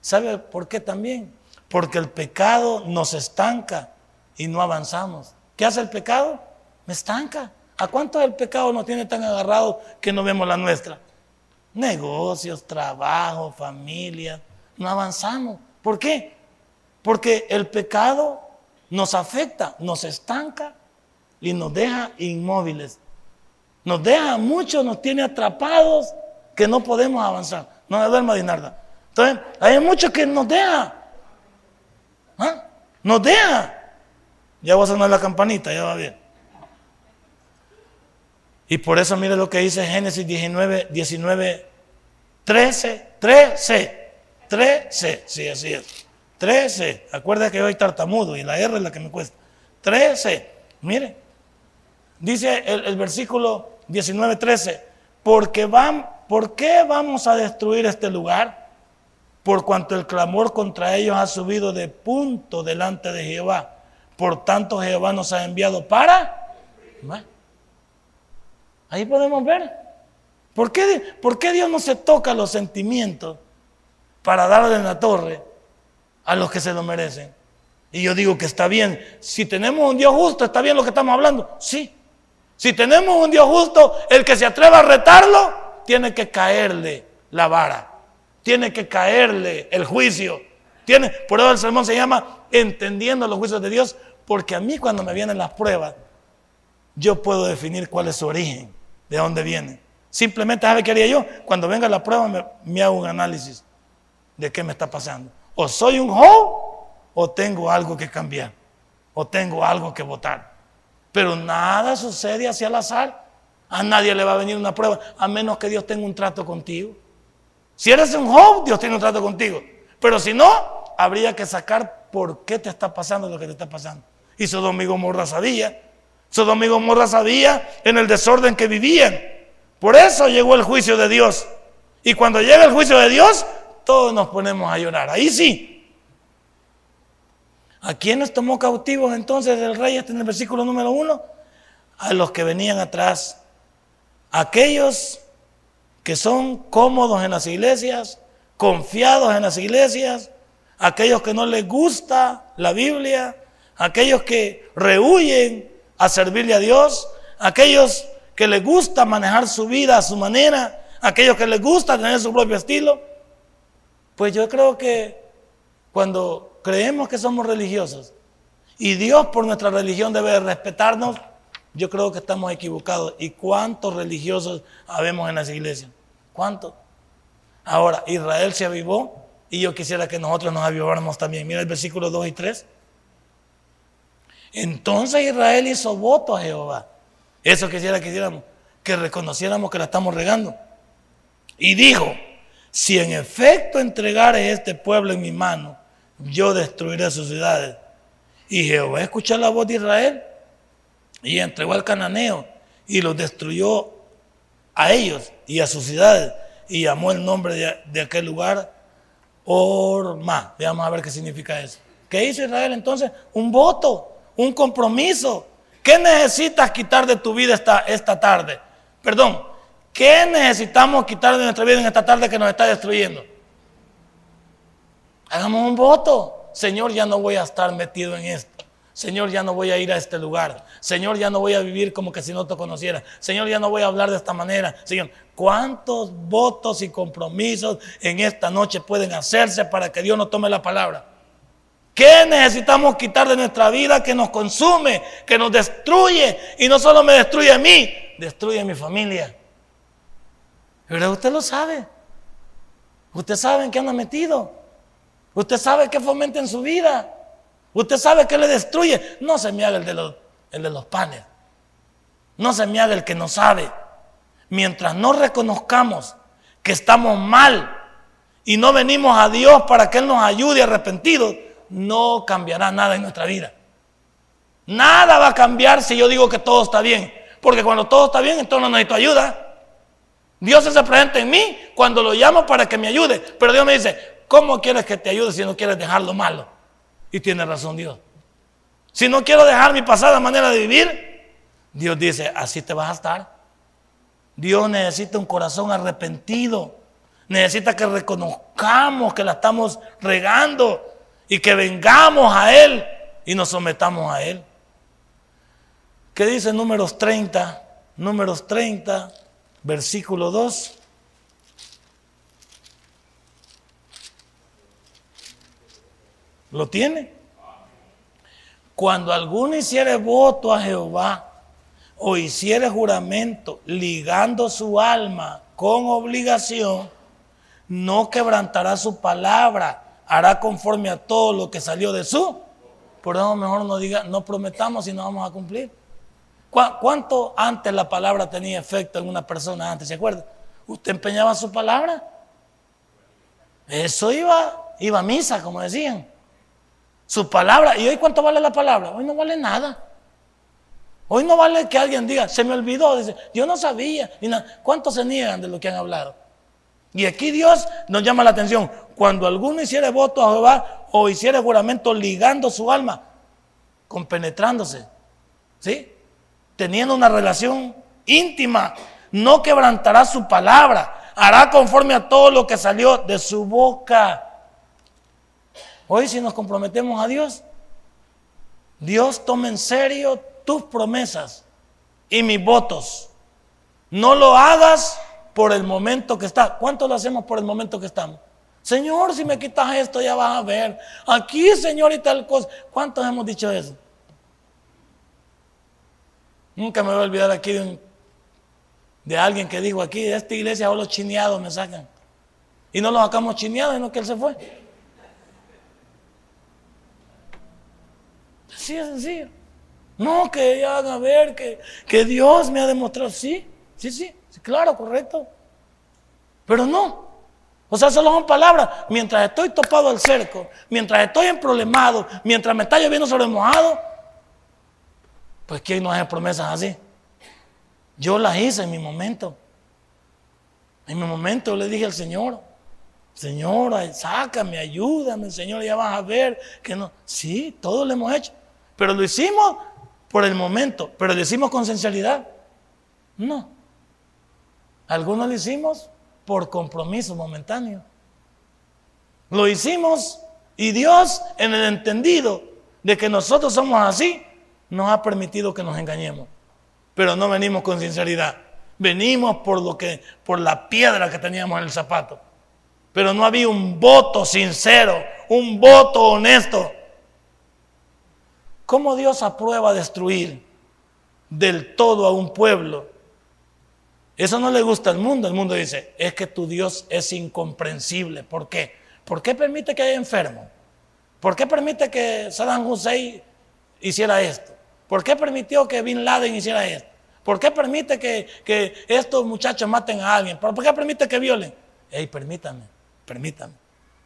¿Sabe por qué también? Porque el pecado nos estanca y no avanzamos. ¿Qué hace el pecado? Me estanca. ¿A cuánto el pecado nos tiene tan agarrado que no vemos la nuestra? Negocios, trabajo, familia. No avanzamos. ¿Por qué? Porque el pecado nos afecta, nos estanca y nos deja inmóviles. Nos deja mucho, nos tiene atrapados que no podemos avanzar. No me duerma, Dinarda. Entonces, hay mucho que nos deja. ¿Ah? Nos deja. Ya va a sonar la campanita, ya va bien. Y por eso mire lo que dice Génesis 19, 19, 13, 13, 13, sí, así es. 13, acuerda que hoy tartamudo y la R es la que me cuesta. 13, mire, dice el, versículo 19, 13, porque van, ¿por qué vamos a destruir este lugar? Por cuanto el clamor contra ellos ha subido de punto delante de Jehová. Por tanto Jehová nos ha enviado para... Ahí podemos ver. ¿Por qué, ¿Por qué Dios no se toca los sentimientos para darle en la torre a los que se lo merecen? Y yo digo que está bien. Si tenemos un Dios justo, está bien lo que estamos hablando. Sí. Si tenemos un Dios justo, el que se atreva a retarlo, tiene que caerle la vara. Tiene que caerle el juicio. Por eso el sermón se llama Entendiendo los juicios de Dios, porque a mí cuando me vienen las pruebas, yo puedo definir cuál es su origen, de dónde viene. Simplemente, ¿sabe qué haría yo? Cuando venga la prueba, me, hago un análisis de qué me está pasando. O soy un ho o tengo algo que cambiar, o tengo algo que votar. Pero nada sucede hacia el azar. A nadie le va a venir una prueba, a menos que Dios tenga un trato contigo. Si eres un Job, Dios tiene un trato contigo. Pero si no, habría que sacar por qué te está pasando lo que te está pasando. Y Sodoma y Gomorra sabía. Sodoma y Gomorra sabía en el desorden que vivían. Por eso llegó el juicio de Dios. Y cuando llega el juicio de Dios, todos nos ponemos a llorar. Ahí sí. ¿A quién nos tomó cautivos entonces el rey este en el versículo número uno? A los que venían atrás. Aquellos que son cómodos en las iglesias, confiados en las iglesias, aquellos que no les gusta la Biblia, aquellos que rehuyen a servirle a Dios, aquellos que les gusta manejar su vida a su manera, aquellos que les gusta tener su propio estilo. Pues yo creo que cuando creemos que somos religiosos y Dios por nuestra religión debe respetarnos, yo creo que estamos equivocados. ¿Y cuántos religiosos habemos en las iglesias? ¿Cuántos? Ahora, Israel se avivó y yo quisiera que nosotros nos aviváramos también. Mira el versículo 2 y 3. Entonces Israel hizo voto a Jehová. Eso quisiera que hiciéramos, que reconociéramos que la estamos regando. Y dijo, si en efecto entregare este pueblo en mi mano, yo destruiré sus ciudades. Y Jehová escuchó la voz de Israel y entregó al cananeo y los destruyó a ellos y a sus ciudades y llamó el nombre de, aquel lugar Orma. Veamos a ver qué significa eso. ¿Qué hizo Israel entonces? Un voto, un compromiso. ¿Qué necesitas quitar de tu vida esta, esta tarde? Perdón, ¿qué necesitamos quitar de nuestra vida en esta tarde que nos está destruyendo? Hagamos un voto. Señor, ya no voy a estar metido en esto. Señor, ya no voy a ir a este lugar. Señor, ya no voy a vivir como que si no te conociera. Señor, ya no voy a hablar de esta manera. Señor, ¿cuántos votos y compromisos en esta noche pueden hacerse para que Dios no tome la palabra? ¿Qué necesitamos quitar de nuestra vida que nos consume, que nos destruye? Y no solo me destruye a mí, destruye a mi familia. Pero usted lo sabe. Usted sabe en qué anda metido. Usted sabe qué fomenta en su vida. Usted sabe que le destruye. No se me haga el de los, el de los panes. No se me haga el que no sabe. Mientras no reconozcamos que estamos mal y no venimos a Dios para que Él nos ayude arrepentidos, no cambiará nada en nuestra vida. Nada va a cambiar si yo digo que todo está bien. Porque cuando todo está bien, entonces no necesito ayuda. Dios se presente en mí cuando lo llamo para que me ayude. Pero Dios me dice, ¿cómo quieres que te ayude si no quieres dejar lo malo? Y tiene razón Dios. Si no quiero dejar mi pasada manera de vivir, Dios dice, así te vas a estar. Dios necesita un corazón arrepentido. Necesita que reconozcamos que la estamos regando y que vengamos a Él y nos sometamos a Él. ¿Qué dice números 30? Números 30, versículo 2. ¿Lo tiene? Cuando alguno hiciere voto a Jehová o hiciere juramento ligando su alma con obligación, no quebrantará su palabra, hará conforme a todo lo que salió de su. Por eso mejor no diga, no prometamos y no vamos a cumplir. ¿Cuánto antes la palabra tenía efecto en una persona antes? ¿Se acuerda? ¿Usted empeñaba su palabra? Eso iba, iba a misa, como decían. Su palabra. ¿Y hoy cuánto vale la palabra? Hoy no vale nada. Hoy no vale que alguien diga, se me olvidó, dice, yo no sabía. ¿Cuántos se niegan de lo que han hablado? Y aquí Dios nos llama la atención. Cuando alguno hiciera voto a Jehová o hiciera juramento ligando su alma, compenetrándose, ¿sí? Teniendo una relación íntima, no quebrantará su palabra, hará conforme a todo lo que salió de su boca. Hoy si nos comprometemos a Dios, Dios toma en serio tus promesas y mis votos. No lo hagas por el momento que está. ¿Cuánto lo hacemos por el momento que estamos? Señor, si me quitas esto, ya vas a ver. Aquí, Señor, y tal cosa. ¿Cuántos hemos dicho eso? Nunca me voy a olvidar aquí de, de alguien que dijo aquí, de esta iglesia, o los chineados me sacan. Y no lo sacamos chineados, sino que él se fue. Así es sencillo. No, que ya hagan ver que, que Dios me ha demostrado. Sí, sí, sí. Claro, correcto. Pero no. O sea, solo son palabras. Mientras estoy topado al cerco, mientras estoy en problemado, mientras me está lloviendo sobre mojado, pues ¿quién no hace promesas así? Yo las hice en mi momento. En mi momento le dije al Señor, Señor, sácame, ayúdame, Señor, ya vas a ver que no. Sí, todo lo hemos hecho. Pero lo hicimos por el momento, pero lo hicimos con sinceridad. No. Algunos lo hicimos por compromiso momentáneo. Lo hicimos y Dios, en el entendido de que nosotros somos así, nos ha permitido que nos engañemos. Pero no venimos con sinceridad. Venimos por lo que por la piedra que teníamos en el zapato. Pero no había un voto sincero, un voto honesto. ¿Cómo Dios aprueba destruir del todo a un pueblo eso no le gusta al mundo. El mundo dice, es que tu Dios es incomprensible. ¿Por qué? ¿Por qué permite que haya enfermo? ¿Por qué permite que Saddam Hussein hiciera esto? ¿Por qué permitió que Bin Laden hiciera esto? ¿Por qué permite que, estos muchachos maten a alguien? ¿Por qué permite que violen? Ey, permítame, permítame.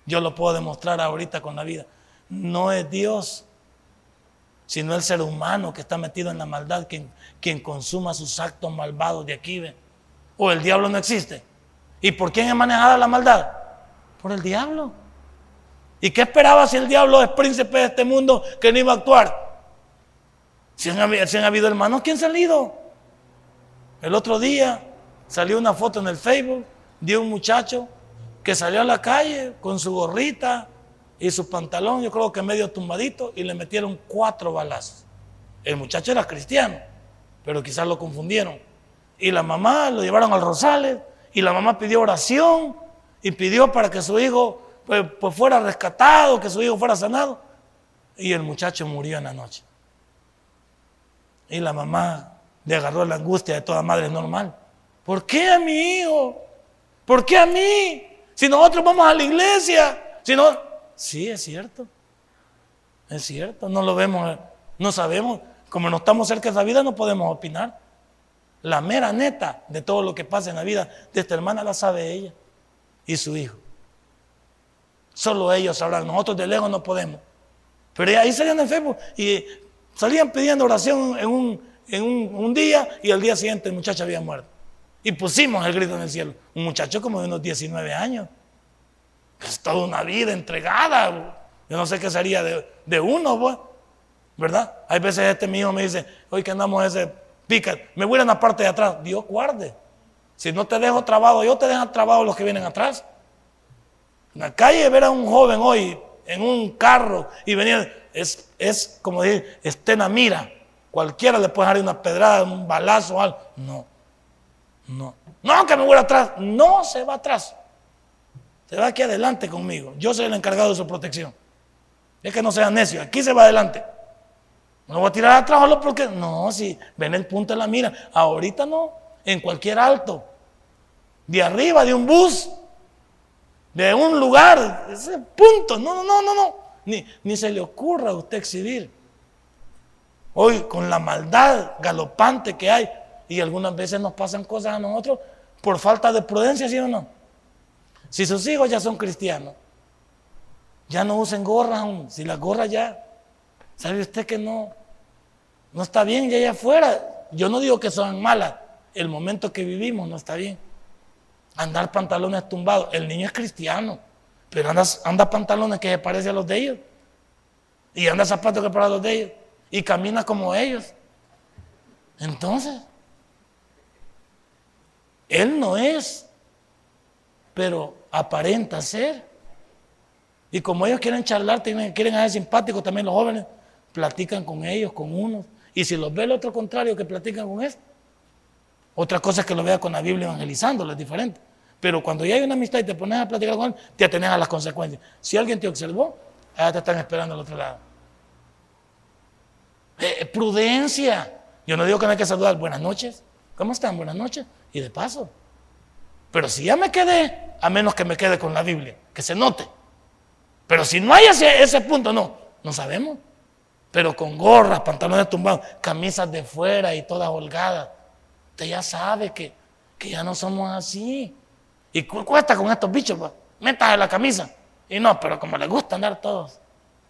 Yo lo puedo demostrar ahorita con la vida. No es Dios, sino el ser humano que está metido en la maldad, quien, quien consuma sus actos malvados de aquí. ¿ve? ¿O el diablo no existe? ¿Y por quién es manejada la maldad? Por el diablo. ¿Y qué esperaba si el diablo es príncipe de este mundo que no iba a actuar? Si han, habido hermanos que han salido. El otro día salió una foto en el Facebook de un muchacho que salió a la calle con su gorrita y su pantalón, yo creo que medio tumbadito, y le metieron cuatro balazos. El muchacho era cristiano, pero quizás lo confundieron y la mamá lo llevaron al Rosales y la mamá pidió oración y pidió para que su hijo pues, pues, fuera rescatado, que su hijo fuera sanado. Y el muchacho murió en la noche. Y la mamá le agarró la angustia de toda madre normal. ¿Por qué a mi hijo? ¿Por qué a mí? Si nosotros vamos a la iglesia, si no... Sí, es cierto. Es cierto, no lo vemos, no sabemos. Como no estamos cerca de la vida, no podemos opinar. La mera neta de todo lo que pasa en la vida de esta hermana la sabe ella y su hijo. Solo ellos sabrán, nosotros de lejos no podemos. Pero ahí salían en Facebook y salían pidiendo oración en un, en un, día y al día siguiente el muchacho había muerto. Y pusimos el grito en el cielo. Un muchacho como de unos 19 años. Es toda una vida entregada. Yo no sé qué sería de, uno, pues. ¿Verdad? Hay veces este hijo me dice, hoy que andamos ese pica, me voy a la parte de atrás. Dios guarde. Si no te dejo trabajo, yo te dejo trabajo los que vienen atrás. En la calle ver a un joven hoy en un carro y venir, es, es como decir, estén a mira. Cualquiera le puede dar una pedrada, un balazo algo. No, no. No, que me voy atrás. No se va atrás. Se va aquí adelante conmigo. Yo soy el encargado de su protección. Es que no sea necio. Aquí se va adelante. No voy a tirar atrás porque. No, si ven el punto de la mira. Ahorita no. En cualquier alto. De arriba de un bus de un lugar, ese punto. No, no, no, no. Ni, ni se le ocurra a usted exhibir. Hoy, con la maldad galopante que hay, y algunas veces nos pasan cosas a nosotros por falta de prudencia, ¿sí o no? Si sus hijos ya son cristianos, ya no usen gorras aún. Si las gorras ya, ¿sabe usted que no? No está bien ya allá afuera. Yo no digo que son malas. El momento que vivimos no está bien andar pantalones tumbados. El niño es cristiano, pero anda, pantalones que se parecen a los de ellos. Y anda zapatos que para los de ellos. Y camina como ellos. Entonces, él no es, pero aparenta ser. Y como ellos quieren charlar, quieren ser simpáticos también los jóvenes, platican con ellos, con unos. Y si los ve el otro contrario que platican con este, otra cosa es que lo vea con la Biblia evangelizando, es diferente. Pero cuando ya hay una amistad y te pones a platicar con él, te atenes a las consecuencias. Si alguien te observó, allá te están esperando al otro lado. Eh, eh, prudencia. Yo no digo que no hay que saludar. Buenas noches. ¿Cómo están? Buenas noches. Y de paso. Pero si ya me quedé, a menos que me quede con la Biblia, que se note. Pero si no hay ese, punto, no, no sabemos. Pero con gorras, pantalones tumbados, camisas de fuera y todas holgadas. Usted ya sabe que, que ya no somos así. Y cuesta con estos bichos, pues. Metas en la camisa. Y no, pero como les gusta andar todos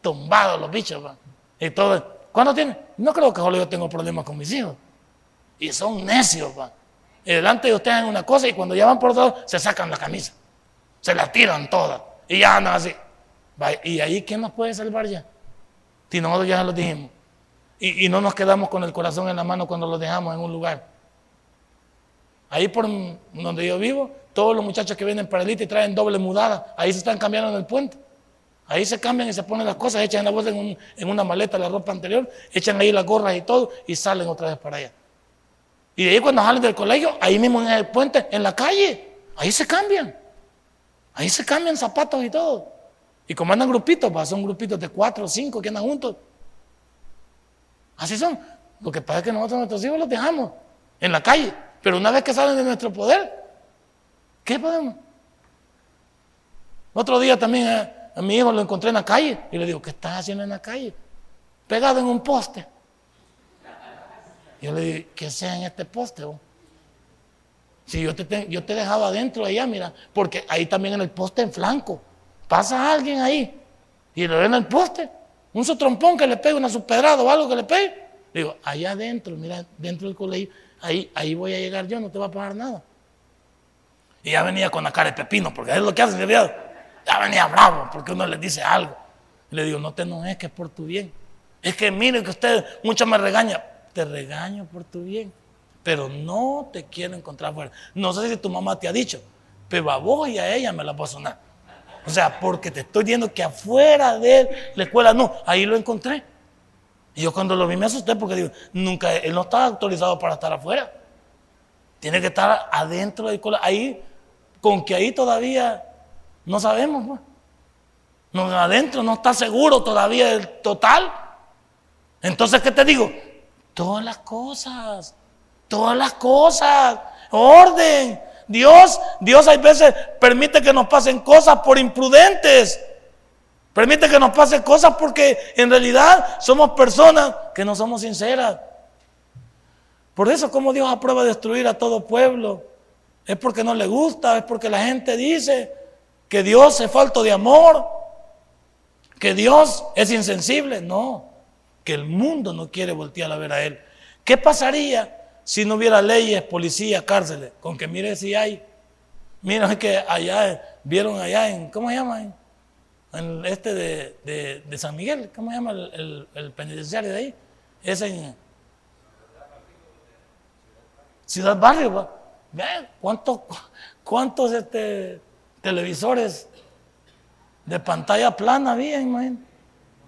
tumbados los bichos, pues. Y todo. ¿Cuándo tiene? No creo que solo yo tengo problemas con mis hijos. Y son necios, pues. Y delante de ustedes hacen una cosa y cuando ya van por todos se sacan la camisa. Se la tiran todas. Y ya andan así. Y ahí, ¿quién nos puede salvar ya? Si nosotros ya lo dijimos. Y, no nos quedamos con el corazón en la mano cuando lo dejamos en un lugar. Ahí por donde yo vivo, todos los muchachos que vienen para y traen doble mudada. Ahí se están cambiando en el puente. Ahí se cambian y se ponen las cosas, echan la bolsa en, una maleta la ropa anterior, echan ahí las gorras y todo y salen otra vez para allá. Y de ahí cuando salen del colegio, ahí mismo en el puente, en la calle, ahí se cambian. Ahí se cambian zapatos y todo. Y como andan grupitos, pues, son grupitos de cuatro o cinco que andan juntos. Así son. Lo que pasa es que nosotros nuestros hijos los dejamos en la calle. Pero una vez que salen de nuestro poder, ¿qué podemos? Otro día también eh, a, mi hijo lo encontré en la calle y le digo, ¿qué estás haciendo en la calle? Pegado en un poste. Yo le digo, ¿qué sea en este poste? Si yo te, yo te dejaba adentro allá, mira, porque ahí también en el poste en flanco, pasa alguien ahí y le ven el poste, un sotrompón que le pegue, una subpedrada o algo que le pegue. Le digo, allá adentro, mira, dentro del colegio, ahí, ahí voy a llegar yo, no te va a pagar nada. Y ya venía con la cara de pepino, porque es lo que hace Ya venía bravo, porque uno le dice algo. Le digo, no te enojes, que es por tu bien. Es que miren que usted mucho me regaña. Te regaño por tu bien, pero no te quiero encontrar fuera. No sé si tu mamá te ha dicho, pero a vos y a ella me la voy a sonar. O sea, porque te estoy diciendo que afuera de la escuela, no, ahí lo encontré. Y yo cuando lo vi me asusté porque digo, nunca, él no está autorizado para estar afuera. Tiene que estar adentro de la Ahí, con que ahí todavía no sabemos. Pues. No, adentro no está seguro todavía el total. Entonces, ¿qué te digo? Todas las cosas, todas las cosas, orden. Dios, Dios hay veces permite que nos pasen cosas por imprudentes. Permite que nos pase cosas porque en realidad somos personas que no somos sinceras. Por eso, como Dios aprueba destruir a todo pueblo, es porque no le gusta, es porque la gente dice que Dios es falto de amor. Que Dios es insensible, no. Que el mundo no quiere voltear a ver a Él. ¿Qué pasaría si no hubiera leyes, policía, cárceles? Con que mire si hay. Mira que allá, vieron allá en, ¿cómo se llama? En este de, San Miguel, ¿cómo se llama el, penitenciario de ahí? Es en Ciudad Barrio. Vean cuántos, cuántos este, televisores de pantalla plana había, imagínate.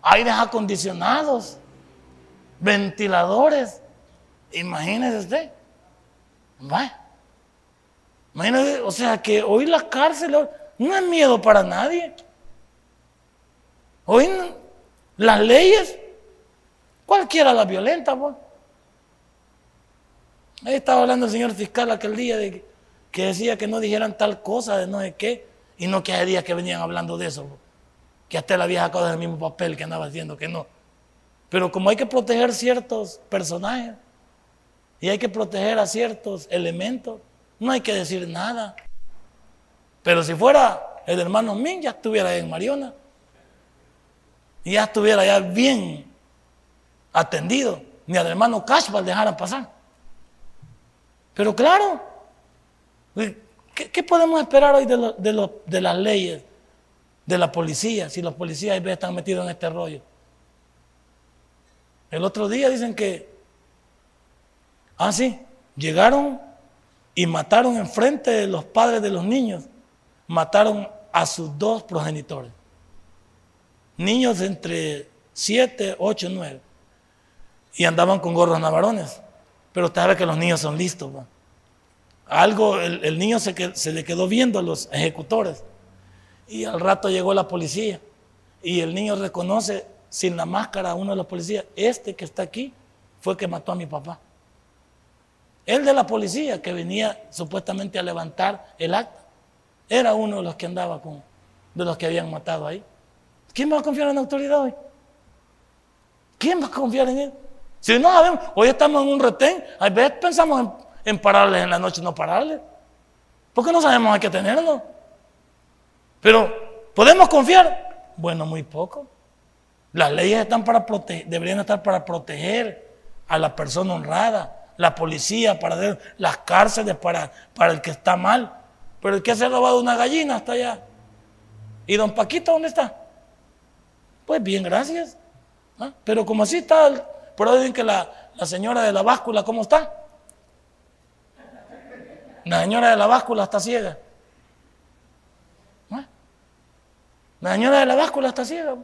Aires acondicionados, ventiladores. Imagínese usted. Vaya. Imagínese, o sea que hoy la cárcel no es miedo para nadie. Hoy las leyes, cualquiera las violenta, pues. Ahí estaba hablando el señor fiscal aquel día de que, decía que no dijeran tal cosa de no sé qué, y no que hay días que venían hablando de eso, que hasta la vieja cosa del mismo papel que andaba diciendo que no. Pero como hay que proteger ciertos personajes y hay que proteger a ciertos elementos, no hay que decir nada. Pero si fuera el hermano Min, ya estuviera en Mariona. Y ya estuviera ya bien atendido. Ni al hermano Cashbal dejaran pasar. Pero claro, ¿qué, podemos esperar hoy de, las leyes, de la policía, si los policías están metidos en este rollo? El otro día dicen que, ah, sí, llegaron y mataron enfrente de los padres de los niños, mataron a sus dos progenitores. Niños entre 7, 8, 9. Y andaban con gorros navarones. Pero usted sabe que los niños son listos. Algo, el, niño se, se le quedó viendo a los ejecutores. Y al rato llegó la policía. Y el niño reconoce sin la máscara a uno de los policías. Este que está aquí fue que mató a mi papá. El de la policía que venía supuestamente a levantar el acta. Era uno de los que andaba con, de los que habían matado ahí. ¿Quién va a confiar en la autoridad hoy? ¿Quién va a confiar en él? Si no sabemos, hoy estamos en un retén, a veces pensamos en, en pararles en la noche, no pararles. Porque no sabemos hay que tenerlo. Pero, ¿podemos confiar? Bueno, muy poco. Las leyes están para proteger, deberían estar para proteger a la persona honrada, la policía para las cárceles para, para el que está mal. Pero el que se ha robado una gallina está allá. ¿Y don Paquito dónde está? Pues bien, gracias. ¿Ah? Pero como así está pero dicen que la, señora de la báscula, ¿cómo está? La señora de la báscula está ciega. La señora de la báscula está ciega.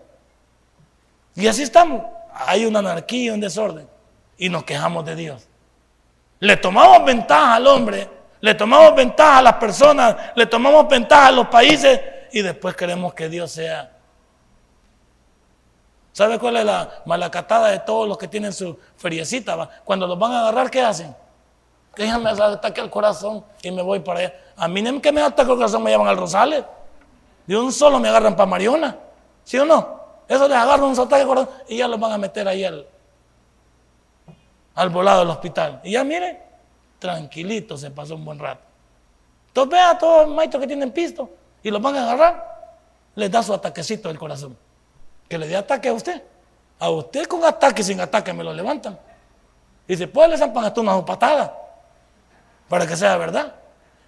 Y así estamos. Hay una anarquía, un desorden. Y nos quejamos de Dios. Le tomamos ventaja al hombre, le tomamos ventaja a las personas, le tomamos ventaja a los países y después queremos que Dios sea ¿Sabe cuál es la malacatada de todos los que tienen su feriecita? Cuando los van a agarrar, ¿qué hacen? Déjame ataque al corazón y me voy para allá. A mí que me ataque el corazón me llevan al Rosales. De un solo me agarran para Mariona. ¿Sí o no? Eso les agarra un ataque corazón y ya los van a meter ahí al, al volado del hospital. Y ya mire, tranquilito se pasó un buen rato. Entonces vea a todos los maestros que tienen pisto y los van a agarrar, les da su ataquecito del corazón que le dé ataque a usted. A usted con ataque sin ataque me lo levantan. Y puede le zampan hasta una patada para que sea verdad.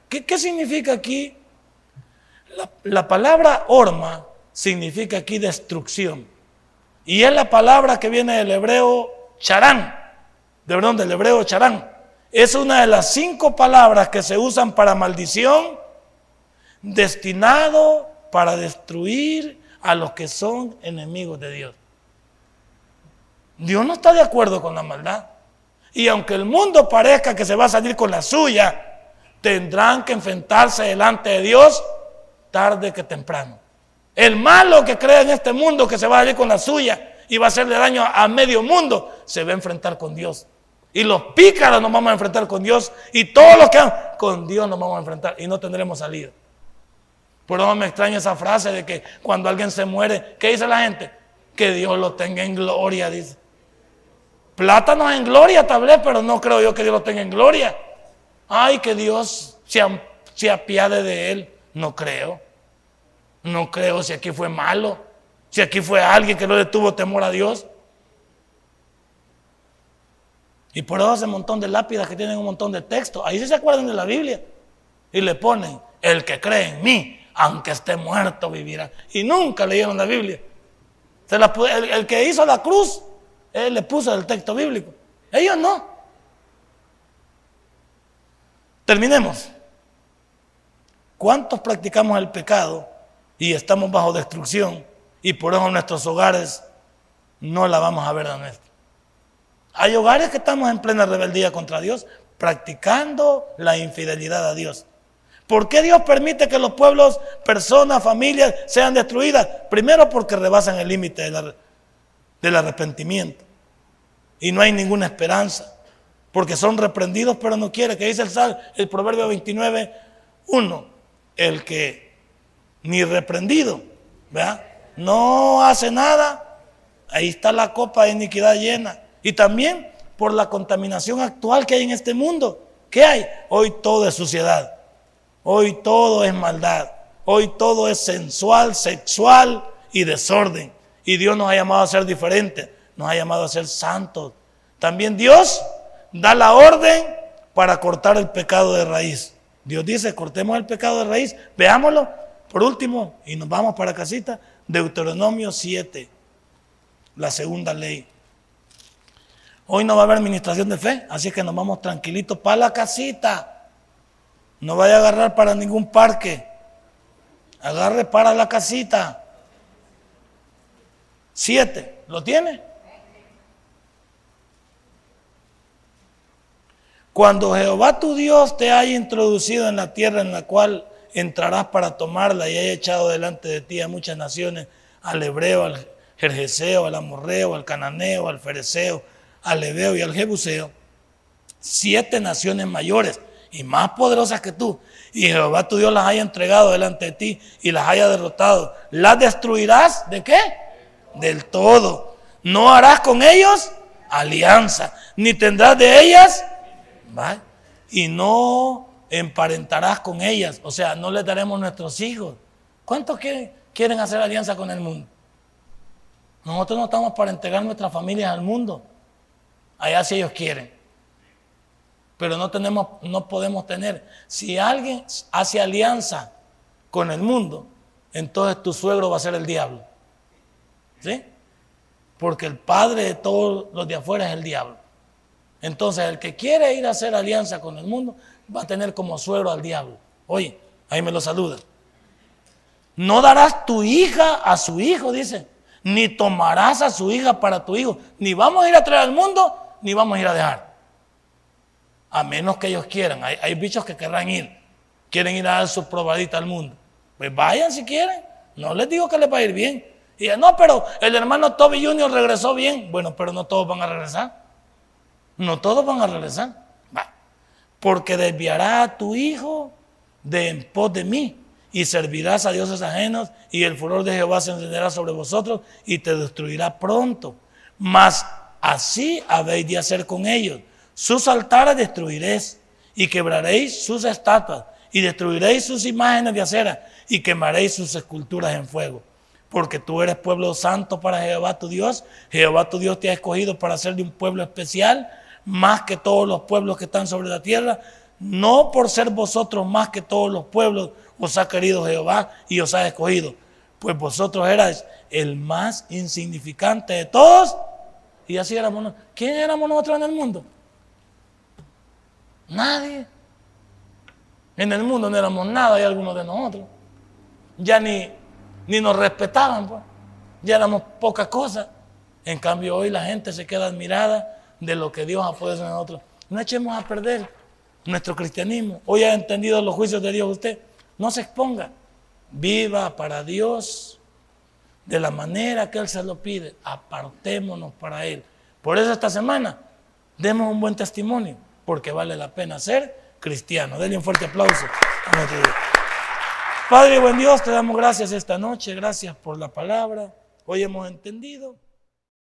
¿Qué, significa aquí? La, la, palabra orma significa aquí destrucción. Y es la palabra que viene del hebreo charán, de perdón, del hebreo charán. Es una de las cinco palabras que se usan para maldición, destinado para destruir, a los que son enemigos de Dios. Dios no está de acuerdo con la maldad. Y aunque el mundo parezca que se va a salir con la suya, tendrán que enfrentarse delante de Dios tarde que temprano. El malo que cree en este mundo que se va a salir con la suya y va a hacerle daño a medio mundo, se va a enfrentar con Dios. Y los pícaros nos vamos a enfrentar con Dios. Y todos los que con Dios nos vamos a enfrentar y no tendremos salida. Por eso me extraña esa frase de que cuando alguien se muere, ¿qué dice la gente? Que Dios lo tenga en gloria, dice. Plátano en gloria, tal vez, pero no creo yo que Dios lo tenga en gloria. Ay, que Dios se apiade de él. No creo. No creo si aquí fue malo. Si aquí fue alguien que no le tuvo temor a Dios. Y por eso ese montón de lápidas que tienen un montón de texto. Ahí sí se acuerdan de la Biblia. Y le ponen, el que cree en mí, aunque esté muerto, vivirá. Y nunca leyeron la Biblia. el, que hizo la cruz, él le puso el texto bíblico. Ellos no. Terminemos. ¿Cuántos practicamos el pecado y estamos bajo destrucción y por eso nuestros hogares no la vamos a ver de nuestra? Hay hogares que estamos en plena rebeldía contra Dios, practicando la infidelidad a Dios. ¿Por qué Dios permite que los pueblos, personas, familias sean destruidas? Primero porque rebasan el límite del arrepentimiento. Y no hay ninguna esperanza. Porque son reprendidos pero no quieren. Que dice el, sal, el proverbio 29, 1. El que ni reprendido, ¿verdad? No hace nada. Ahí está la copa de iniquidad llena. Y también por la contaminación actual que hay en este mundo. ¿Qué hay? Hoy todo es suciedad. Hoy todo es maldad. Hoy todo es sensual, sexual y desorden. Y Dios nos ha llamado a ser diferentes. Nos ha llamado a ser santos. También Dios da la orden para cortar el pecado de raíz. Dios dice, cortemos el pecado de raíz. Veámoslo. Por último, y nos vamos para casita, Deuteronomio 7, la segunda ley. Hoy no va a haber administración de fe, así que nos vamos tranquilitos para la casita. No vaya a agarrar para ningún parque. Agarre para la casita. Siete. ¿Lo tiene? Cuando Jehová tu Dios te haya introducido en la tierra en la cual entrarás para tomarla y haya echado delante de ti a muchas naciones, al hebreo, al jerjeseo, al amorreo, al cananeo, al fereceo, al leveo y al jebuseo, siete naciones mayores y más poderosas que tú, y Jehová tu Dios las haya entregado delante de ti y las haya derrotado, las destruirás de qué? Del todo. No harás con ellos alianza, ni tendrás de ellas, y no emparentarás con ellas, o sea, no les daremos nuestros hijos. ¿Cuántos quieren, quieren hacer alianza con el mundo? Nosotros no estamos para entregar nuestras familias al mundo, allá si ellos quieren pero no, tenemos, no podemos tener. Si alguien hace alianza con el mundo, entonces tu suegro va a ser el diablo. ¿Sí? Porque el padre de todos los de afuera es el diablo. Entonces el que quiere ir a hacer alianza con el mundo va a tener como suegro al diablo. Oye, ahí me lo saluda. No darás tu hija a su hijo, dice. Ni tomarás a su hija para tu hijo. Ni vamos a ir a traer al mundo, ni vamos a ir a dejar a menos que ellos quieran. Hay, bichos que querrán ir, quieren ir a dar su probadita al mundo. Pues vayan si quieren, no les digo que les va a ir bien. Y no, pero el hermano Toby Jr. regresó bien. Bueno, pero no todos van a regresar. No todos van a regresar. Porque desviará a tu hijo de en pos de mí y servirás a dioses ajenos y el furor de Jehová se encenderá sobre vosotros y te destruirá pronto. Mas así habéis de hacer con ellos sus altares destruiréis y quebraréis sus estatuas y destruiréis sus imágenes de acera y quemaréis sus esculturas en fuego. Porque tú eres pueblo santo para Jehová tu Dios. Jehová tu Dios te ha escogido para ser de un pueblo especial, más que todos los pueblos que están sobre la tierra. No por ser vosotros más que todos los pueblos os ha querido Jehová y os ha escogido. Pues vosotros erais el más insignificante de todos. Y así éramos. ¿Quién éramos nosotros en el mundo? Nadie. En el mundo no éramos nada, hay algunos de nosotros. Ya ni, ni nos respetaban, pues. ya éramos poca cosa. En cambio, hoy la gente se queda admirada de lo que Dios ha podido en nosotros. No echemos a perder nuestro cristianismo. Hoy ha entendido los juicios de Dios usted. No se exponga. Viva para Dios de la manera que Él se lo pide. Apartémonos para Él. Por eso esta semana demos un buen testimonio porque vale la pena ser cristiano. Denle un fuerte aplauso a nuestro Dios. Padre, buen Dios, te damos gracias esta noche, gracias por la palabra. Hoy hemos entendido.